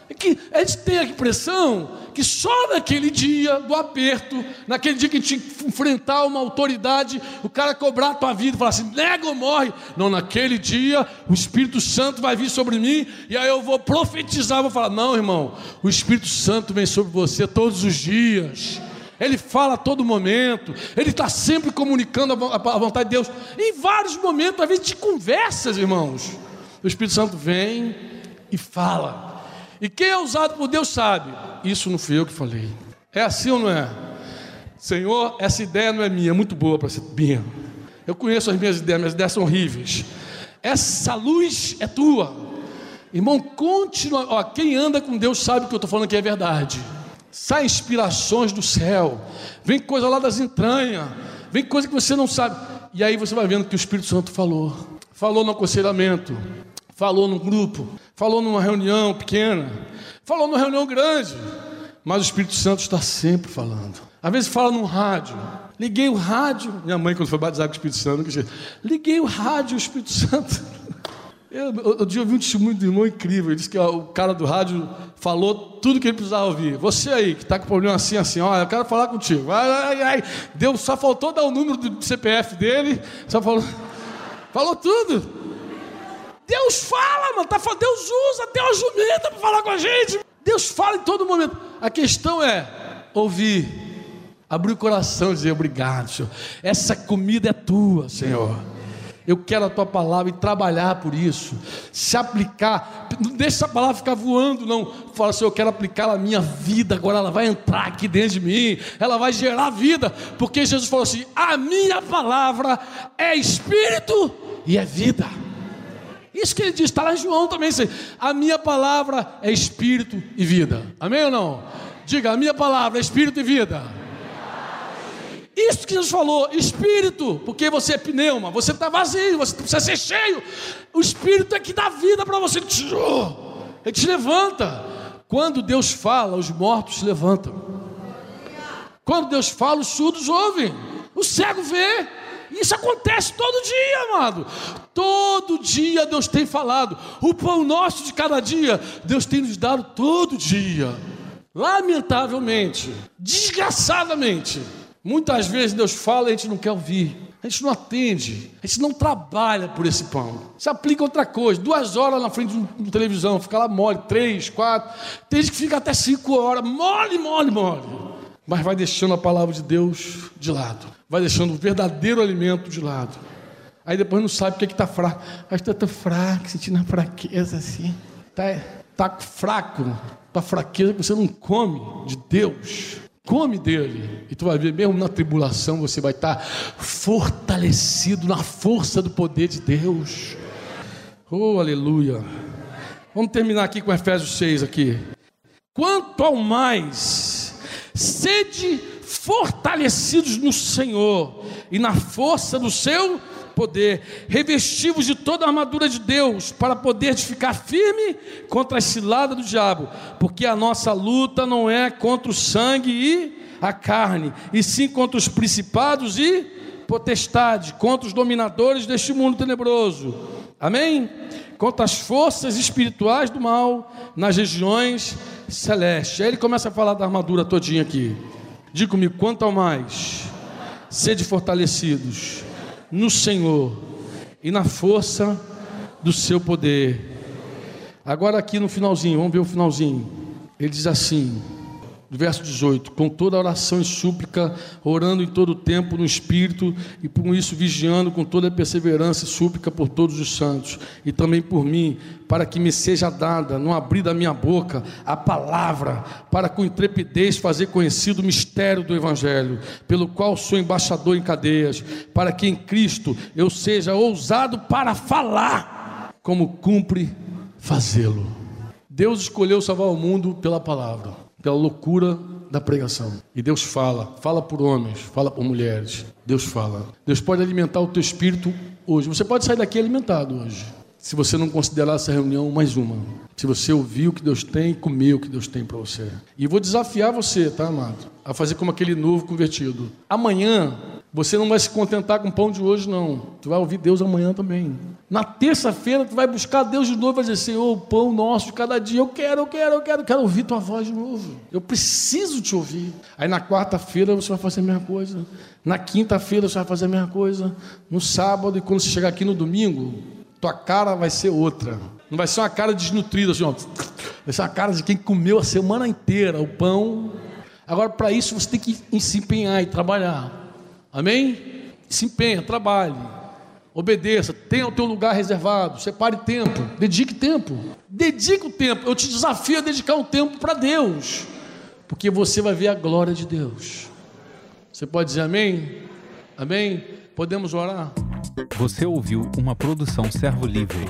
É que a gente tem a impressão que só naquele dia do aperto, naquele dia que a gente enfrentar uma autoridade, o cara cobrar a tua vida e falar assim: nega ou morre. Não, naquele dia o Espírito Santo vai vir sobre mim e aí eu vou profetizar, vou falar: não, irmão, o Espírito Santo vem sobre você todos os dias. Ele fala a todo momento, ele está sempre comunicando a vontade de Deus. Em vários momentos, às vezes de conversas, irmãos, o Espírito Santo vem e fala. E quem é usado por Deus sabe. Isso não fui eu que falei. É assim ou não é? Senhor, essa ideia não é minha, é muito boa para ser minha. Eu conheço as minhas ideias, minhas ideias são horríveis. Essa luz é tua. Irmão, continua. Ó, quem anda com Deus sabe que eu estou falando aqui é verdade. Sai inspirações do céu, vem coisa lá das entranhas, vem coisa que você não sabe. E aí você vai vendo que o Espírito Santo falou. Falou no aconselhamento, falou num grupo, falou numa reunião pequena, falou numa reunião grande, mas o Espírito Santo está sempre falando. Às vezes fala no rádio. Liguei o rádio. Minha mãe, quando foi batizada com o Espírito Santo, disse, liguei o rádio, o Espírito Santo. Eu, eu, eu ouvi um testemunho do irmão incrível. Ele disse que ó, o cara do rádio falou tudo que ele precisava ouvir. Você aí, que está com problema assim, assim, olha, eu quero falar contigo. Ai, ai, ai. Deu, só faltou dar o número do CPF dele. Só falou, falou tudo. Deus fala, mano. Tá, Deus usa até uma jumenta para falar com a gente. Deus fala em todo momento. A questão é ouvir, abrir o coração e dizer obrigado, Senhor. Essa comida é tua, Senhor. Eu quero a tua palavra e trabalhar por isso. Se aplicar, não deixa essa palavra ficar voando, não. Fala assim, eu quero aplicar a minha vida, agora ela vai entrar aqui dentro de mim, ela vai gerar vida, porque Jesus falou assim: a minha palavra é espírito e é vida. Isso que ele diz, está lá em João também. A minha palavra é espírito e vida. Amém ou não? Diga, a minha palavra é espírito e vida. Isso que Jesus falou, espírito, porque você é pneuma, você está vazio, você precisa ser cheio. O espírito é que dá vida para você. Ele te levanta. Quando Deus fala, os mortos se levantam. Quando Deus fala, os surdos ouvem. O cego vê. Isso acontece todo dia, amado. Todo dia Deus tem falado. O pão nosso de cada dia, Deus tem nos dado todo dia. Lamentavelmente, desgraçadamente, muitas vezes Deus fala e a gente não quer ouvir. A gente não atende, a gente não trabalha por esse pão. Se aplica outra coisa, duas horas na frente de televisão, fica lá mole, três, quatro, tem gente que fica até cinco horas, mole, mole, mole. Mas vai deixando a palavra de Deus de lado, vai deixando o verdadeiro alimento de lado. Aí depois não sabe o que é está fraco. Que está fraco, sentindo a fraqueza assim. Está tá fraco, tua fraqueza que você não come de Deus. Come dele. E tu vai ver, mesmo na tribulação, você vai estar fortalecido na força do poder de Deus. Oh, aleluia. Vamos terminar aqui com Efésios 6 aqui. Quanto ao mais, sede fortalecidos no Senhor e na força do seu poder, revestivos de toda a armadura de Deus, para poder ficar firme contra a cilada do diabo, porque a nossa luta não é contra o sangue e a carne, e sim contra os principados e potestade, contra os dominadores deste mundo tenebroso. Amém? Contra as forças espirituais do mal nas regiões celestes. Aí ele começa a falar da armadura todinha aqui. Diga comigo, quanto ao mais, sede fortalecidos no Senhor e na força do seu poder. Agora, aqui no finalzinho, vamos ver o finalzinho. Ele diz assim: verso 18: Com toda oração e súplica, orando em todo o tempo no Espírito, e por isso vigiando com toda perseverança e súplica por todos os santos, e também por mim, para que me seja dada, no abrir da minha boca, a palavra, para com intrepidez fazer conhecido o mistério do Evangelho, pelo qual sou embaixador em cadeias, para que em Cristo eu seja ousado para falar, como cumpre fazê-lo. Deus escolheu salvar o mundo pela palavra pela loucura da pregação. E Deus fala, fala por homens, fala por mulheres. Deus fala. Deus pode alimentar o teu espírito hoje. Você pode sair daqui alimentado hoje. Se você não considerar essa reunião mais uma. Se você ouvir o que Deus tem e comer o que Deus tem para você. E vou desafiar você, tá, amado? A fazer como aquele novo convertido. Amanhã você não vai se contentar com o pão de hoje, não. Tu vai ouvir Deus amanhã também. Na terça-feira, tu vai buscar Deus de novo e vai dizer: Senhor, o pão nosso de cada dia, eu quero, eu quero, eu quero, eu quero ouvir tua voz de novo. Eu preciso te ouvir. Aí na quarta-feira você vai fazer a mesma coisa. Na quinta-feira você vai fazer a mesma coisa. No sábado, e quando você chegar aqui no domingo, tua cara vai ser outra. Não vai ser uma cara desnutrida, assim, ó. Vai ser uma cara de quem comeu a semana inteira o pão. Agora, para isso, você tem que se empenhar e trabalhar. Amém? Se empenha, trabalhe, obedeça, tenha o teu lugar reservado, separe tempo, dedique tempo, dedique o tempo. Eu te desafio a dedicar um tempo para Deus, porque você vai ver a glória de Deus. Você pode dizer amém? Amém? Podemos orar? Você ouviu uma produção Servo Livre.